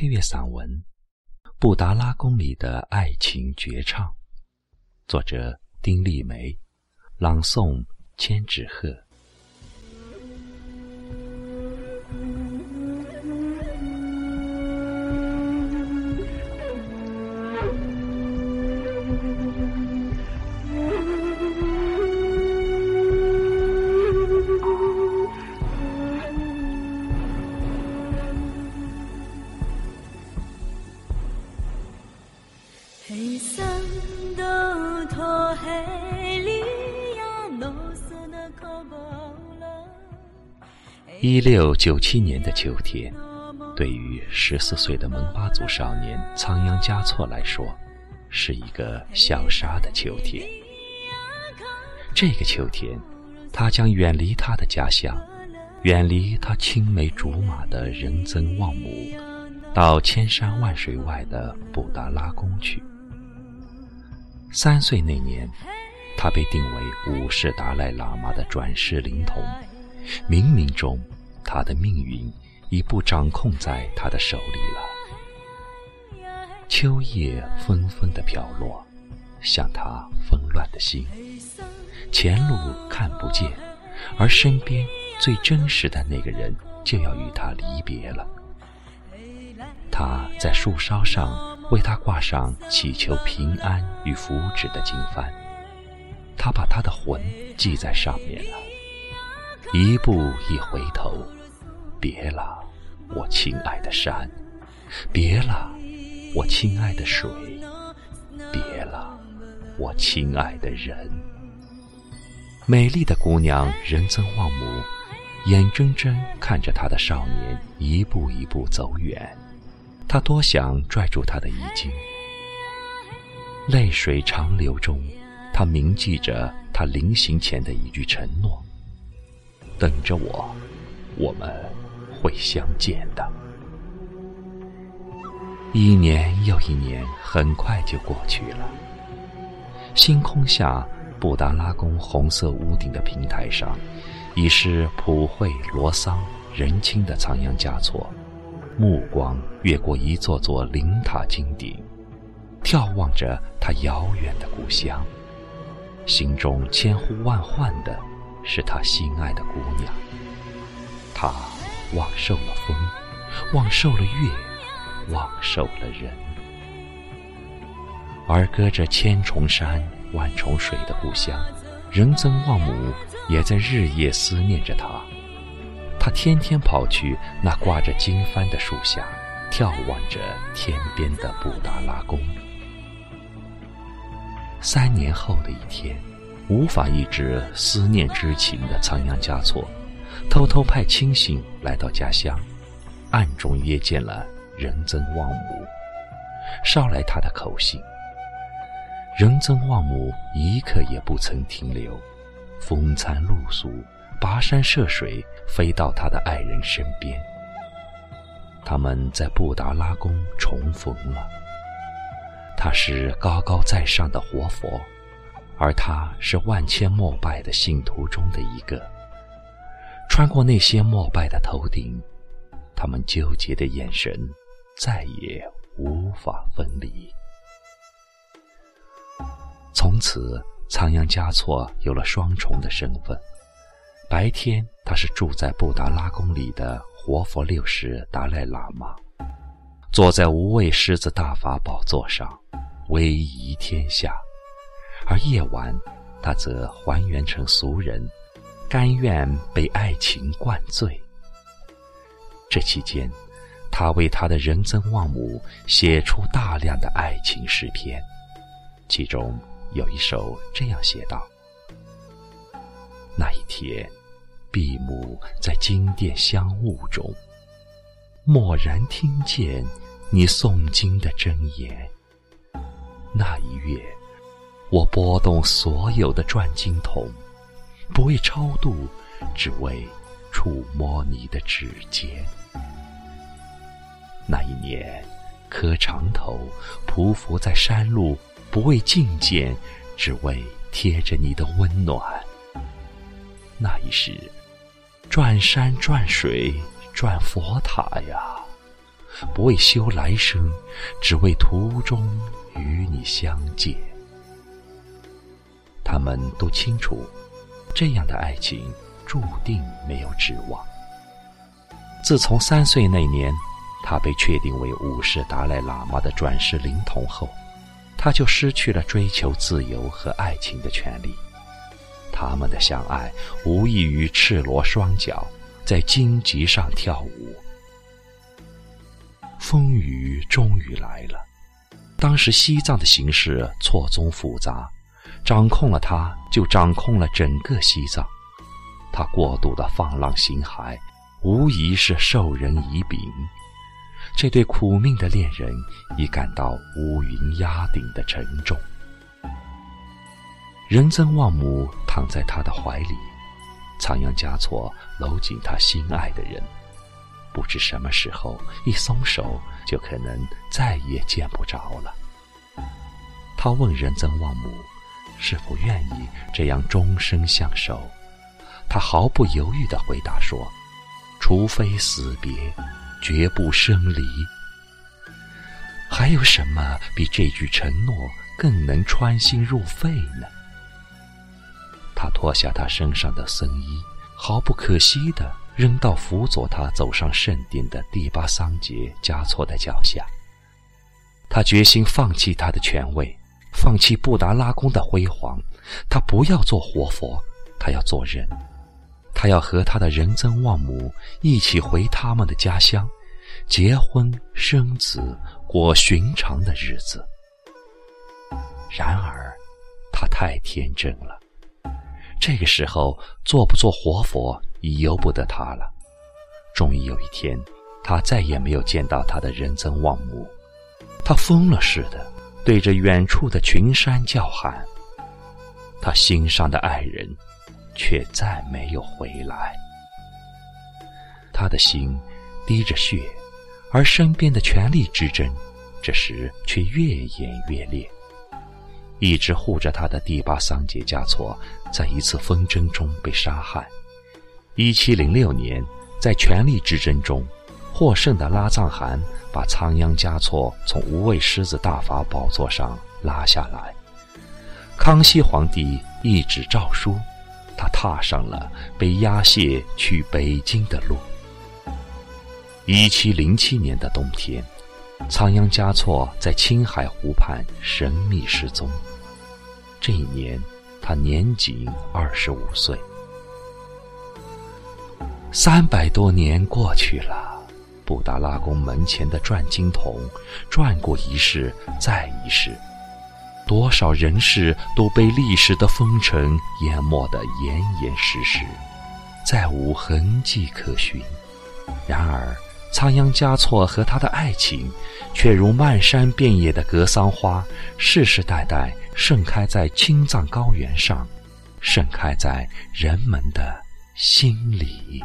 配乐散文《布达拉宫里的爱情绝唱》，作者丁立梅，朗诵千纸鹤。一六九七年的秋天，对于十四岁的蒙巴族少年仓央嘉措来说，是一个小沙的秋天。这个秋天，他将远离他的家乡，远离他青梅竹马的仁增旺姆，到千山万水外的布达拉宫去。三岁那年，他被定为五世达赖喇嘛的转世灵童，冥冥中，他的命运已不掌控在他的手里了。秋叶纷纷的飘落，像他纷乱的心。前路看不见，而身边最真实的那个人就要与他离别了。他在树梢上。为他挂上祈求平安与福祉的经幡，他把他的魂系在上面了。一步一回头，别了，我亲爱的山；别了，我亲爱的水；别了，我亲爱的人。美丽的姑娘仁增旺姆，眼睁睁看着她的少年一步一步走远。他多想拽住她的衣襟，泪水长流中，他铭记着他临行前的一句承诺：“等着我，我们会相见的。”一年又一年，很快就过去了。星空下，布达拉宫红色屋顶的平台上，已是普惠罗桑人亲的仓央嘉措。目光越过一座座灵塔金顶，眺望着他遥远的故乡，心中千呼万唤的是他心爱的姑娘。他忘受了风，忘受了月，忘受了人，而隔着千重山、万重水的故乡，仁增旺姆也在日夜思念着他。他天天跑去那挂着经幡的树下，眺望着天边的布达拉宫。三年后的一天，无法抑制思念之情的仓央嘉措，偷偷派亲信来到家乡，暗中约见了仁增旺姆，捎来他的口信。仁增旺姆一刻也不曾停留，风餐露宿。跋山涉水，飞到他的爱人身边。他们在布达拉宫重逢了。他是高高在上的活佛，而他是万千膜拜的信徒中的一个。穿过那些膜拜的头顶，他们纠结的眼神再也无法分离。从此，仓央嘉措有了双重的身份。白天，他是住在布达拉宫里的活佛六世达赖喇嘛，坐在无畏狮子大法宝座上，威仪天下；而夜晚，他则还原成俗人，甘愿被爱情灌醉。这期间，他为他的仁增旺姆写出大量的爱情诗篇，其中有一首这样写道：“那一天。”闭目在金殿香雾中，蓦然听见你诵经的真言。那一月，我拨动所有的转经筒，不为超度，只为触摸你的指尖。那一年，磕长头匍匐在山路，不为觐见，只为贴着你的温暖。那一时。转山转水转佛塔呀，不为修来生，只为途中与你相见。他们都清楚，这样的爱情注定没有指望。自从三岁那年，他被确定为五世达赖喇嘛的转世灵童后，他就失去了追求自由和爱情的权利。他们的相爱无异于赤裸双脚在荆棘上跳舞。风雨终于来了。当时西藏的形势错综复杂，掌控了他，就掌控了整个西藏。他过度的放浪形骸，无疑是授人以柄。这对苦命的恋人已感到乌云压顶的沉重。仁增旺姆躺在他的怀里，仓央嘉措搂紧他心爱的人。不知什么时候一松手，就可能再也见不着了。他问仁增旺姆，是否愿意这样终生相守？他毫不犹豫地回答说：“除非死别，绝不生离。”还有什么比这句承诺更能穿心入肺呢？他脱下他身上的僧衣，毫不可惜地。扔到辅佐他走上圣殿的第八桑杰加措的脚下。他决心放弃他的权位，放弃布达拉宫的辉煌。他不要做活佛，他要做人。他要和他的仁增旺姆一起回他们的家乡，结婚生子，过寻常的日子。然而，他太天真了。这个时候，做不做活佛？已由不得他了。终于有一天，他再也没有见到他的仁增旺姆。他疯了似的，对着远处的群山叫喊。他心上的爱人，却再没有回来。他的心滴着血，而身边的权力之争，这时却越演越烈。一直护着他的第八桑杰嘉措，在一次纷争中被杀害。一七零六年，在权力之争中，获胜的拉藏汗把仓央嘉措从无畏狮子大法宝座上拉下来。康熙皇帝一纸诏书，他踏上了被押解去北京的路。一七零七年的冬天，仓央嘉措在青海湖畔神秘失踪。这一年，他年仅二十五岁。三百多年过去了，布达拉宫门前的转经筒转过一世再一世，多少人事都被历史的风尘淹没得严严实实，再无痕迹可寻。然而，仓央嘉措和他的爱情，却如漫山遍野的格桑花，世世代代盛开在青藏高原上，盛开在人们的心里。